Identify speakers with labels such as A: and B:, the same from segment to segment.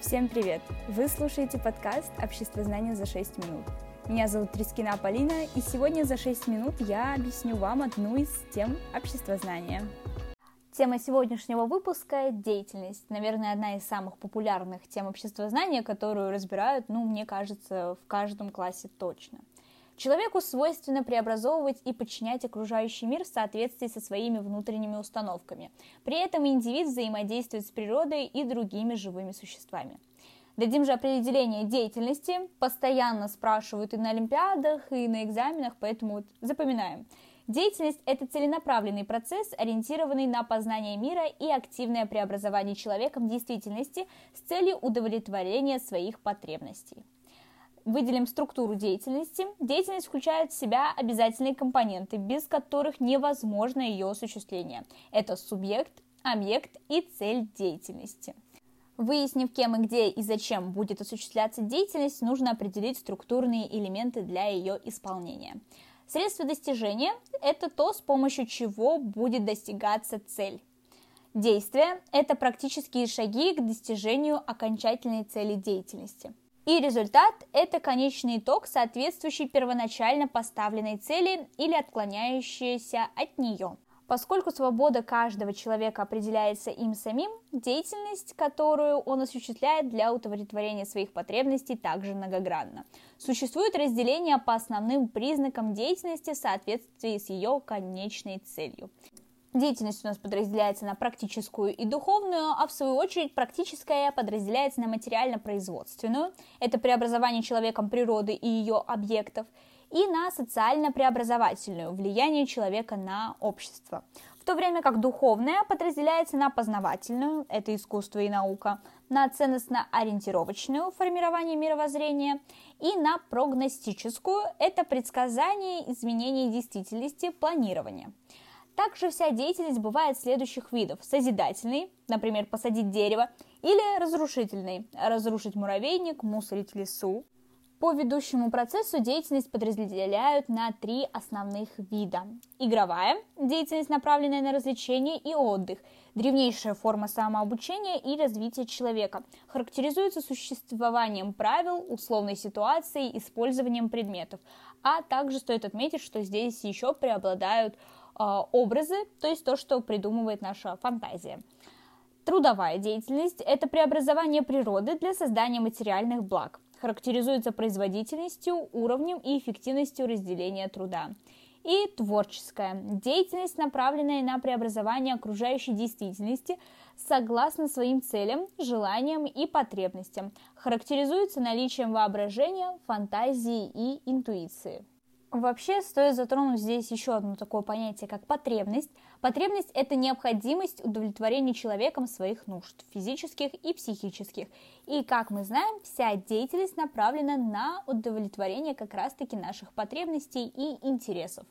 A: Всем привет! Вы слушаете подкаст «Общество знания за 6 минут». Меня зовут Трискина Полина, и сегодня за 6 минут я объясню вам одну из тем общества знания. Тема сегодняшнего выпуска – деятельность. Наверное, одна из самых популярных тем общества знания, которую разбирают, ну, мне кажется, в каждом классе точно – Человеку свойственно преобразовывать и подчинять окружающий мир в соответствии со своими внутренними установками. При этом индивид взаимодействует с природой и другими живыми существами. Дадим же определение деятельности. Постоянно спрашивают и на олимпиадах, и на экзаменах, поэтому вот запоминаем. Деятельность – это целенаправленный процесс, ориентированный на познание мира и активное преобразование человеком действительности с целью удовлетворения своих потребностей. Выделим структуру деятельности. Деятельность включает в себя обязательные компоненты, без которых невозможно ее осуществление. Это субъект, объект и цель деятельности. Выяснив, кем и где и зачем будет осуществляться деятельность, нужно определить структурные элементы для ее исполнения. Средство достижения – это то, с помощью чего будет достигаться цель. Действие – это практические шаги к достижению окончательной цели деятельности – и результат – это конечный итог, соответствующий первоначально поставленной цели или отклоняющийся от нее. Поскольку свобода каждого человека определяется им самим, деятельность, которую он осуществляет для удовлетворения своих потребностей, также многогранна. Существует разделение по основным признакам деятельности в соответствии с ее конечной целью. Деятельность у нас подразделяется на практическую и духовную, а в свою очередь практическая подразделяется на материально-производственную, это преобразование человеком природы и ее объектов, и на социально-преобразовательную, влияние человека на общество. В то время как духовная подразделяется на познавательную, это искусство и наука, на ценностно-ориентировочную, формирование мировоззрения, и на прогностическую, это предсказание изменений действительности, планирование – также вся деятельность бывает следующих видов. Созидательный, например, посадить дерево, или разрушительный, разрушить муравейник, мусорить лесу. По ведущему процессу деятельность подразделяют на три основных вида. Игровая – деятельность, направленная на развлечение и отдых, древнейшая форма самообучения и развития человека, характеризуется существованием правил, условной ситуации, использованием предметов. А также стоит отметить, что здесь еще преобладают образы, то есть то, что придумывает наша фантазия. Трудовая деятельность – это преобразование природы для создания материальных благ. Характеризуется производительностью, уровнем и эффективностью разделения труда. И творческая деятельность, направленная на преобразование окружающей действительности согласно своим целям, желаниям и потребностям. Характеризуется наличием воображения, фантазии и интуиции. Вообще стоит затронуть здесь еще одно такое понятие, как потребность. Потребность – это необходимость удовлетворения человеком своих нужд, физических и психических. И, как мы знаем, вся деятельность направлена на удовлетворение как раз-таки наших потребностей и интересов.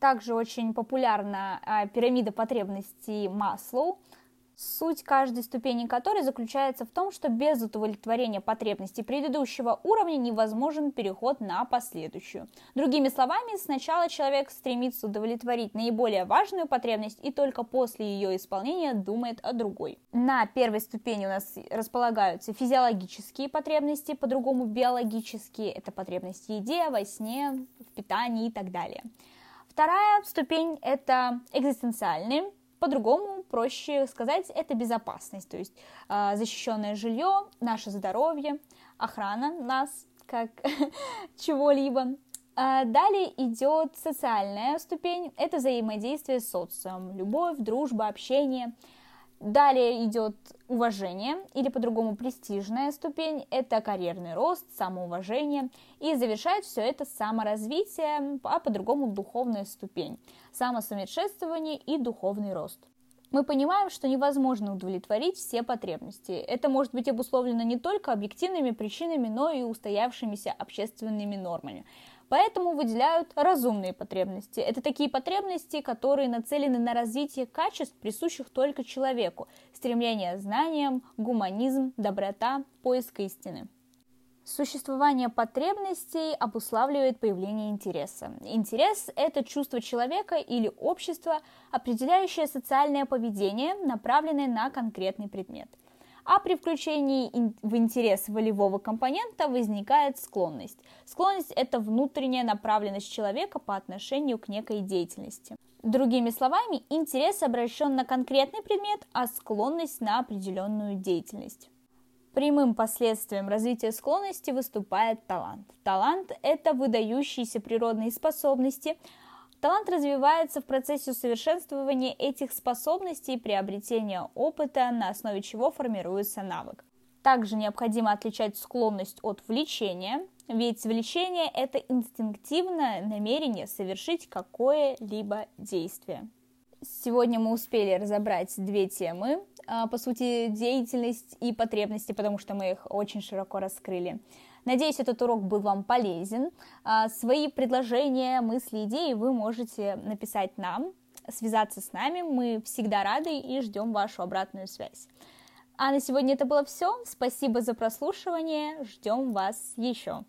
A: Также очень популярна а, пирамида потребностей Маслоу – суть каждой ступени которой заключается в том, что без удовлетворения потребностей предыдущего уровня невозможен переход на последующую. Другими словами, сначала человек стремится удовлетворить наиболее важную потребность и только после ее исполнения думает о другой. На первой ступени у нас располагаются физиологические потребности, по-другому биологические, это потребности в еде, во сне, в питании и так далее. Вторая ступень – это экзистенциальные, по-другому, проще сказать, это безопасность, то есть э, защищенное жилье, наше здоровье, охрана нас как чего-либо. А далее идет социальная ступень, это взаимодействие с социумом, любовь, дружба, общение – Далее идет уважение, или по-другому престижная ступень, это карьерный рост, самоуважение, и завершает все это саморазвитие, а по-другому духовная ступень, самосовершенствование и духовный рост. Мы понимаем, что невозможно удовлетворить все потребности. Это может быть обусловлено не только объективными причинами, но и устоявшимися общественными нормами. Поэтому выделяют разумные потребности. Это такие потребности, которые нацелены на развитие качеств, присущих только человеку. Стремление к знаниям, гуманизм, доброта, поиск истины. Существование потребностей обуславливает появление интереса. Интерес – это чувство человека или общества, определяющее социальное поведение, направленное на конкретный предмет. а при включении в интерес волевого компонента возникает склонность. Склонность – это внутренняя направленность человека по отношению к некой деятельности. Другими словами, интерес обращен на конкретный предмет, а склонность на определенную деятельность. Прямым последствием развития склонности выступает талант. Талант – это выдающиеся природные способности. Талант развивается в процессе усовершенствования этих способностей и приобретения опыта, на основе чего формируется навык. Также необходимо отличать склонность от влечения, ведь влечение – это инстинктивное намерение совершить какое-либо действие. Сегодня мы успели разобрать две темы, по сути, деятельность и потребности, потому что мы их очень широко раскрыли. Надеюсь, этот урок был вам полезен. А, свои предложения, мысли, идеи вы можете написать нам, связаться с нами. Мы всегда рады и ждем вашу обратную связь. А на сегодня это было все. Спасибо за прослушивание. Ждем вас еще.